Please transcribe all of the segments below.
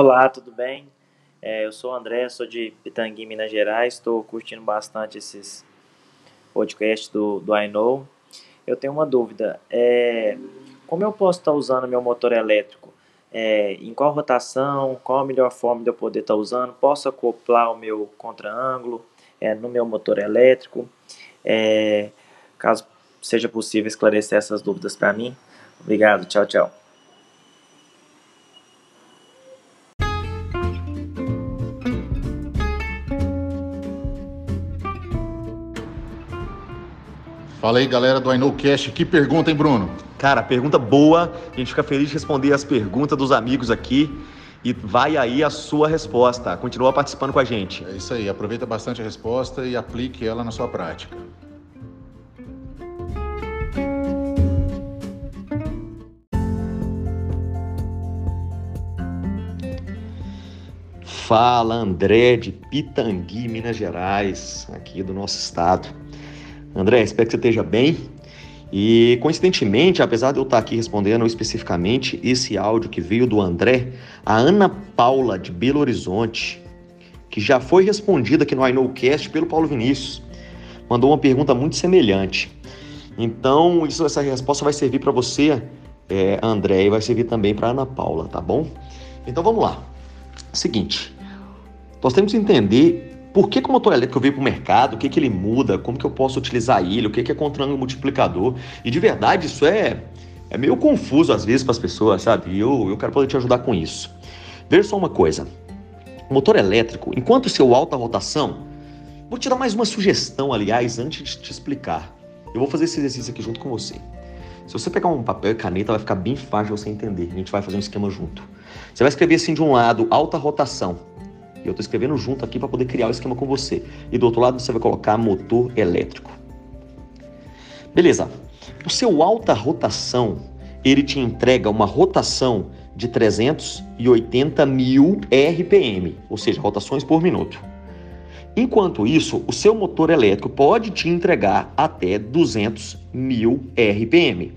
Olá, tudo bem? É, eu sou o André, sou de Pitangui, Minas Gerais. Estou curtindo bastante esses podcasts do, do I Know. Eu tenho uma dúvida. É, como eu posso estar usando meu motor elétrico? É, em qual rotação? Qual a melhor forma de eu poder estar usando? Posso acoplar o meu contra-ângulo é, no meu motor elétrico? É, caso seja possível esclarecer essas dúvidas para mim. Obrigado, tchau, tchau. Fala aí, galera do IKnowCast. Que pergunta, hein, Bruno? Cara, pergunta boa. A gente fica feliz de responder as perguntas dos amigos aqui. E vai aí a sua resposta. Continua participando com a gente. É isso aí. Aproveita bastante a resposta e aplique ela na sua prática. Fala André de Pitangui, Minas Gerais, aqui do nosso estado. André, espero que você esteja bem. E coincidentemente, apesar de eu estar aqui respondendo especificamente esse áudio que veio do André, a Ana Paula de Belo Horizonte, que já foi respondida aqui no I pelo Paulo Vinícius, mandou uma pergunta muito semelhante. Então, isso, essa resposta vai servir para você, é, André, e vai servir também para Ana Paula, tá bom? Então vamos lá. Seguinte, nós temos que entender por que, que o motor elétrico veio para o mercado, o que, que ele muda, como que eu posso utilizar ele, o que, que é contra-ângulo multiplicador. E de verdade, isso é, é meio confuso às vezes para as pessoas, sabe? E eu, eu quero poder te ajudar com isso. Veja só uma coisa. O motor elétrico, enquanto seu alta rotação, vou te dar mais uma sugestão, aliás, antes de te explicar. Eu vou fazer esse exercício aqui junto com você. Se você pegar um papel e caneta, vai ficar bem fácil você entender. A gente vai fazer um esquema junto. Você vai escrever assim de um lado, alta rotação. Eu estou escrevendo junto aqui para poder criar o esquema com você. E do outro lado você vai colocar motor elétrico. Beleza. O seu alta rotação, ele te entrega uma rotação de 380 mil RPM, ou seja, rotações por minuto. Enquanto isso, o seu motor elétrico pode te entregar até 200 mil RPM.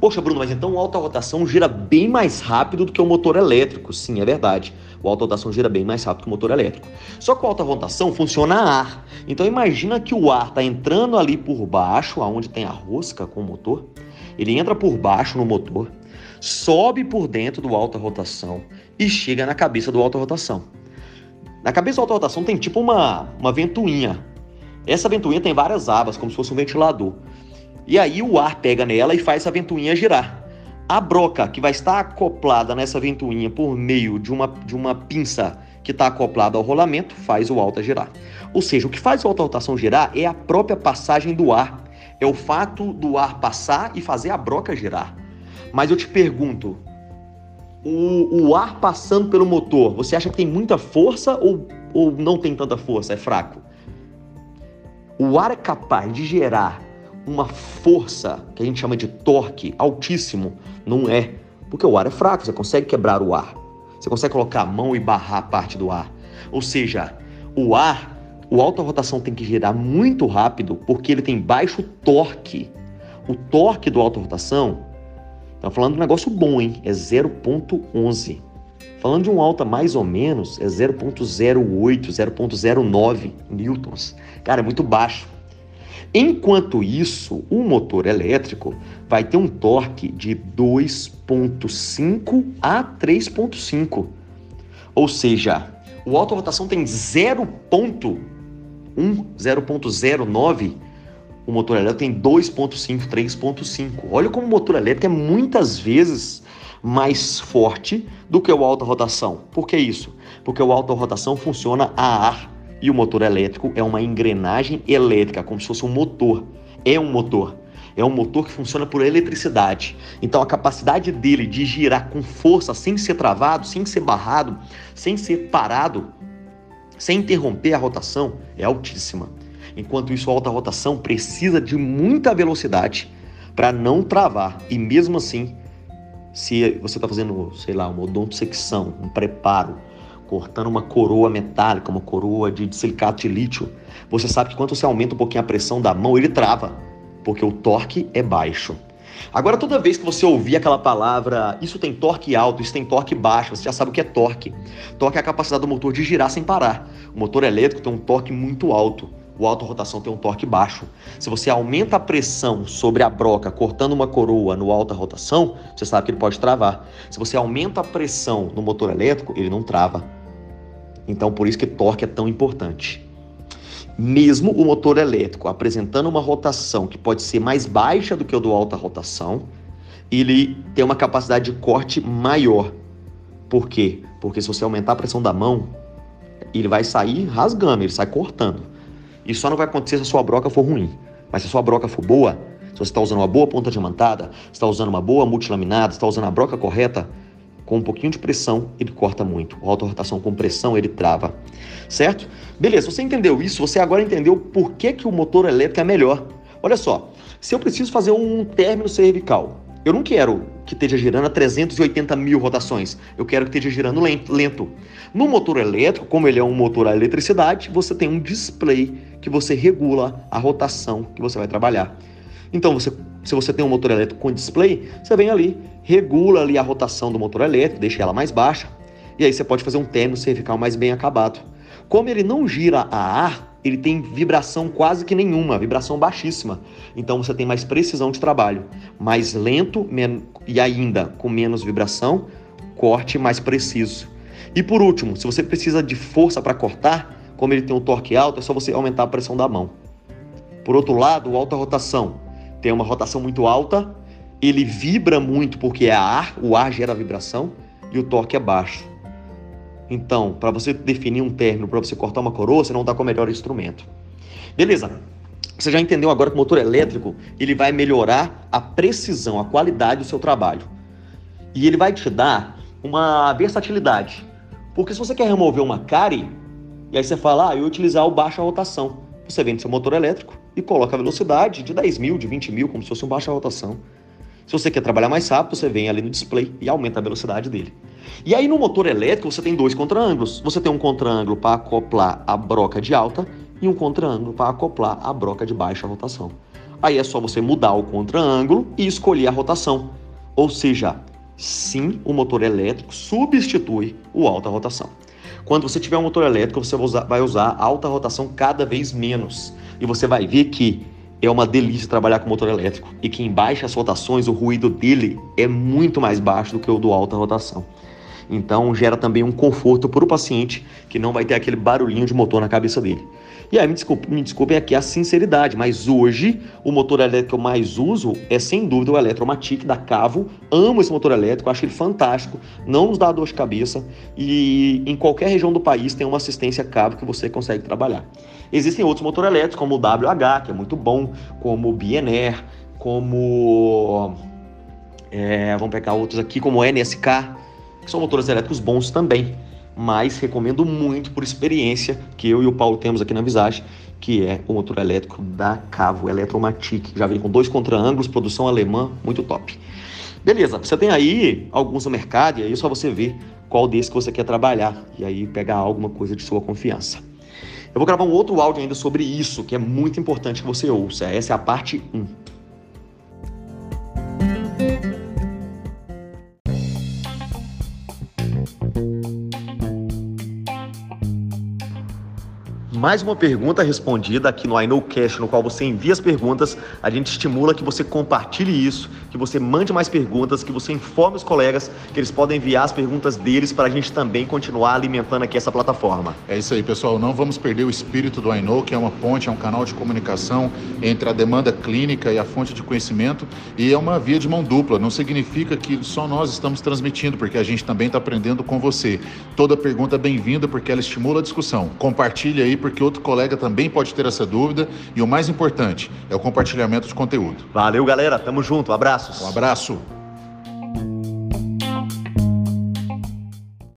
Poxa, Bruno, mas então alta rotação gira bem mais rápido do que o motor elétrico. Sim, é verdade. O alta rotação gira bem mais rápido que o motor elétrico. Só que o alta rotação funciona a ar. Então imagina que o ar está entrando ali por baixo, aonde tem a rosca com o motor. Ele entra por baixo no motor, sobe por dentro do alta rotação e chega na cabeça do alta rotação. Na cabeça do alta rotação tem tipo uma, uma ventoinha. Essa ventoinha tem várias abas, como se fosse um ventilador. E aí o ar pega nela e faz essa ventoinha girar. A broca que vai estar acoplada nessa ventoinha por meio de uma, de uma pinça que está acoplada ao rolamento faz o alta girar. Ou seja, o que faz o alta rotação girar é a própria passagem do ar. É o fato do ar passar e fazer a broca girar. Mas eu te pergunto, o, o ar passando pelo motor, você acha que tem muita força ou, ou não tem tanta força? É fraco? O ar é capaz de gerar uma força que a gente chama de torque altíssimo. Não é, porque o ar é fraco, você consegue quebrar o ar. Você consegue colocar a mão e barrar parte do ar. Ou seja, o ar, o alta rotação tem que girar muito rápido porque ele tem baixo torque. O torque do alta rotação, tá falando de um negócio bom, hein? É 0.11. Falando de um alta mais ou menos, é 0.08, 0.09 newtons. Cara, é muito baixo. Enquanto isso, o motor elétrico vai ter um torque de 2.5 a 3.5. Ou seja, o auto-rotação tem 0.1, 0.09, o motor elétrico tem 2.5, 3.5. Olha como o motor elétrico é muitas vezes mais forte do que o alta rotação. Por que isso? Porque o alta rotação funciona a ar e o motor elétrico é uma engrenagem elétrica, como se fosse um motor. É um motor. É um motor que funciona por eletricidade. Então a capacidade dele de girar com força, sem ser travado, sem ser barrado, sem ser parado, sem interromper a rotação, é altíssima. Enquanto isso, a alta rotação precisa de muita velocidade para não travar. E mesmo assim, se você está fazendo, sei lá, uma odontosecção, um preparo, cortando uma coroa metálica, uma coroa de silicato de lítio, você sabe que quando você aumenta um pouquinho a pressão da mão, ele trava, porque o torque é baixo. Agora, toda vez que você ouvir aquela palavra, isso tem torque alto, isso tem torque baixo, você já sabe o que é torque. Torque é a capacidade do motor de girar sem parar. O motor elétrico tem um torque muito alto. O alta rotação tem um torque baixo. Se você aumenta a pressão sobre a broca cortando uma coroa no alta rotação, você sabe que ele pode travar. Se você aumenta a pressão no motor elétrico, ele não trava. Então, por isso que torque é tão importante. Mesmo o motor elétrico apresentando uma rotação que pode ser mais baixa do que o do alta rotação, ele tem uma capacidade de corte maior. Por quê? Porque se você aumentar a pressão da mão, ele vai sair rasgando, ele sai cortando. Isso só não vai acontecer se a sua broca for ruim. Mas se a sua broca for boa, se você está usando uma boa ponta diamantada, está usando uma boa multilaminada, está usando a broca correta, com um pouquinho de pressão, ele corta muito. A rotação com pressão, ele trava. Certo? Beleza, você entendeu isso, você agora entendeu por que, que o motor elétrico é melhor. Olha só, se eu preciso fazer um término cervical, eu não quero que esteja girando a 380 mil rotações. Eu quero que esteja girando lento. No motor elétrico, como ele é um motor a eletricidade, você tem um display que você regula a rotação que você vai trabalhar. Então, você, se você tem um motor elétrico com display, você vem ali, regula ali a rotação do motor elétrico, deixa ela mais baixa, e aí você pode fazer um término cervical mais bem acabado. Como ele não gira a ar, ele tem vibração quase que nenhuma, vibração baixíssima. Então você tem mais precisão de trabalho, mais lento e ainda com menos vibração, corte mais preciso. E por último, se você precisa de força para cortar, como ele tem um torque alto, é só você aumentar a pressão da mão. Por outro lado, alta rotação tem uma rotação muito alta, ele vibra muito porque é ar, o ar gera vibração e o torque é baixo. Então, para você definir um término, para você cortar uma coroa, você não está com o melhor instrumento. Beleza? Você já entendeu agora que o motor elétrico ele vai melhorar a precisão, a qualidade do seu trabalho. E ele vai te dar uma versatilidade. Porque se você quer remover uma cárie, e aí você fala, ah, eu utilizar o baixa rotação. Você vende seu motor elétrico e coloca a velocidade de 10 mil, de 20 mil, como se fosse um baixa rotação. Se você quer trabalhar mais rápido, você vem ali no display e aumenta a velocidade dele. E aí no motor elétrico você tem dois contra-ângulos. Você tem um contra-ângulo para acoplar a broca de alta e um contra-ângulo para acoplar a broca de baixa rotação. Aí é só você mudar o contra-ângulo e escolher a rotação. Ou seja, sim, o motor elétrico substitui o alta rotação. Quando você tiver um motor elétrico, você vai usar alta rotação cada vez menos. E você vai ver que é uma delícia trabalhar com motor elétrico e que em baixas rotações o ruído dele é muito mais baixo do que o do alta rotação. Então gera também um conforto para o paciente que não vai ter aquele barulhinho de motor na cabeça dele. E aí, me desculpe, me desculpem aqui a sinceridade, mas hoje o motor elétrico que eu mais uso é sem dúvida o Eletromatic da Cavo. Amo esse motor elétrico, acho ele fantástico, não nos dá dor de cabeça e em qualquer região do país tem uma assistência Cavo que você consegue trabalhar. Existem outros motores elétricos, como o WH, que é muito bom, como o BNR, como. É, vamos pegar outros aqui, como o NSK, são motores elétricos bons também mas recomendo muito por experiência que eu e o Paulo temos aqui na Visage, que é o motor elétrico da Cavo Eletromatic. Já vem com dois contra-ângulos, produção alemã, muito top. Beleza, você tem aí alguns no mercado e aí é só você ver qual desses que você quer trabalhar e aí pegar alguma coisa de sua confiança. Eu vou gravar um outro áudio ainda sobre isso, que é muito importante que você ouça. Essa é a parte 1. Mais uma pergunta respondida aqui no I Know Cash, no qual você envia as perguntas. A gente estimula que você compartilhe isso, que você mande mais perguntas, que você informe os colegas que eles podem enviar as perguntas deles para a gente também continuar alimentando aqui essa plataforma. É isso aí, pessoal. Não vamos perder o espírito do I Know, que é uma ponte, é um canal de comunicação entre a demanda clínica e a fonte de conhecimento e é uma via de mão dupla. Não significa que só nós estamos transmitindo, porque a gente também está aprendendo com você. Toda pergunta é bem-vinda porque ela estimula a discussão. Compartilhe aí, porque porque outro colega também pode ter essa dúvida. E o mais importante é o compartilhamento de conteúdo. Valeu, galera. Tamo junto. Abraços. Um abraço.